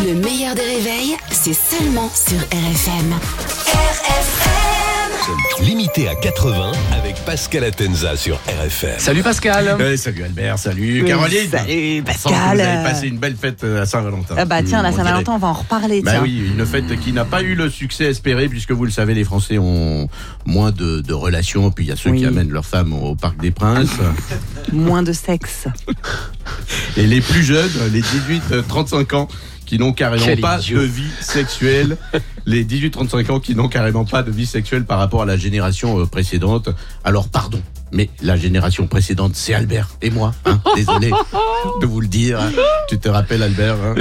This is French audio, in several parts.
Le meilleur des réveils, c'est seulement sur RFM. RFM Limité à 80 avec Pascal Atenza sur RFM. Salut Pascal. Euh, salut Albert, salut Oui, Caroline. salut, Pascal. Vous avez passé une belle fête euh, à Saint-Valentin. Ah bah tiens, la Saint-Valentin, on va en reparler. Bah tiens. oui, une fête qui n'a pas eu le succès espéré puisque vous le savez, les Français ont moins de, de relations. Puis il y a ceux qui amènent leurs femmes au Parc des Princes. Moins de sexe. Et les plus jeunes, les 18-35 ans, qui n'ont carrément Quel pas idiot. de vie sexuelle. Les 18-35 ans qui n'ont carrément pas de vie sexuelle par rapport à la génération euh, précédente. Alors pardon, mais la génération précédente, c'est Albert et moi. hein. Désolé de vous le dire. hein. Tu te rappelles Albert hein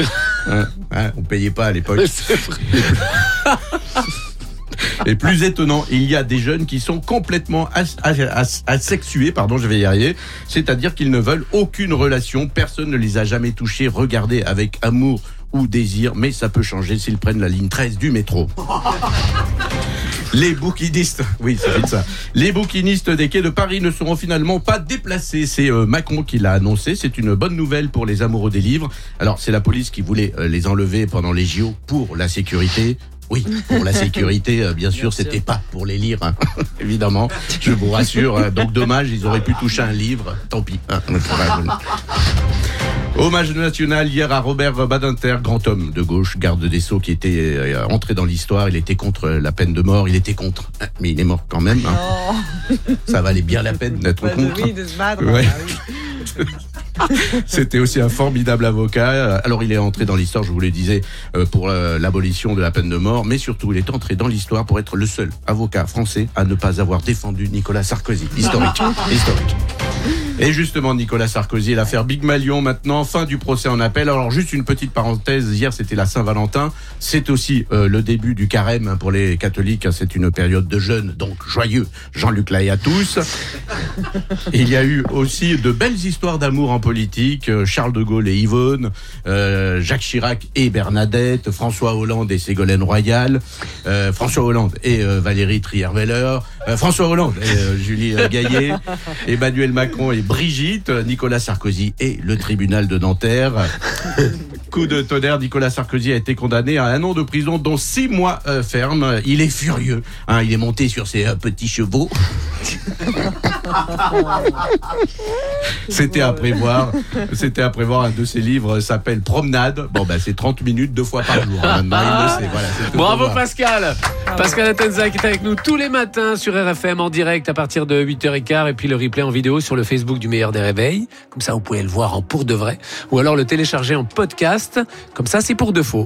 Hein Hein On payait pas à l'époque. Et plus étonnant, il y a des jeunes qui sont complètement as- as- as- asexués, pardon, je vais y arriver, c'est-à-dire qu'ils ne veulent aucune relation, personne ne les a jamais touchés, regardés avec amour ou désir, mais ça peut changer s'ils prennent la ligne 13 du métro. Les bouquinistes, oui, c'est vite ça. Les bouquinistes des quais de Paris ne seront finalement pas déplacés. C'est euh, Macron qui l'a annoncé. C'est une bonne nouvelle pour les amoureux des livres. Alors, c'est la police qui voulait euh, les enlever pendant les JO pour la sécurité. Oui, pour la sécurité, euh, bien sûr, c'était pas pour les lire, hein. évidemment. Je vous rassure. hein. Donc, dommage, ils auraient pu toucher un livre. Tant pis. hein. Hommage national hier à Robert Badinter, grand homme de gauche, garde des Sceaux, qui était euh, entré dans l'histoire. Il était contre la peine de mort. Il était contre, hein, mais il est mort quand même. hein. Ça valait bien la peine d'être contre. de se battre. Ouais. C'était aussi un formidable avocat. Alors il est entré dans l'histoire, je vous le disais, euh, pour euh, l'abolition de la peine de mort, mais surtout il est entré dans l'histoire pour être le seul avocat français à ne pas avoir défendu Nicolas Sarkozy. Historique. Historique. Et justement, Nicolas Sarkozy et l'affaire Big Malion maintenant, fin du procès en appel. Alors juste une petite parenthèse, hier c'était la Saint-Valentin, c'est aussi euh, le début du carême hein, pour les catholiques, hein. c'est une période de jeûne, donc joyeux. Jean-Luc Laï à tous. Il y a eu aussi de belles histoires d'amour en politique, euh, Charles de Gaulle et Yvonne, euh, Jacques Chirac et Bernadette, François Hollande et Ségolène Royal, euh, François Hollande et euh, Valérie Trierweiler, François Hollande et Julie Gaillet, Emmanuel Macron et Brigitte, Nicolas Sarkozy et le tribunal de Nanterre. Coup de tonnerre, Nicolas Sarkozy a été condamné à un an de prison, dont six mois ferme. Il est furieux. hein, il est monté sur ses petits chevaux. C'était à prévoir. C'était à prévoir. Un de ses livres s'appelle Promenade. Bon, bah, c'est 30 minutes, deux fois par jour. hein. Maintenant, il le sait. Voilà, c'est tout pour Bravo. Pascal. Pascal Atenza qui est avec nous tous les matins sur RFM en direct à partir de 8h15 et puis le replay en vidéo sur le Facebook du meilleur des réveils. Comme ça, vous pouvez le voir en pour de vrai ou alors le télécharger en podcast. Comme ça, c'est pour de faux.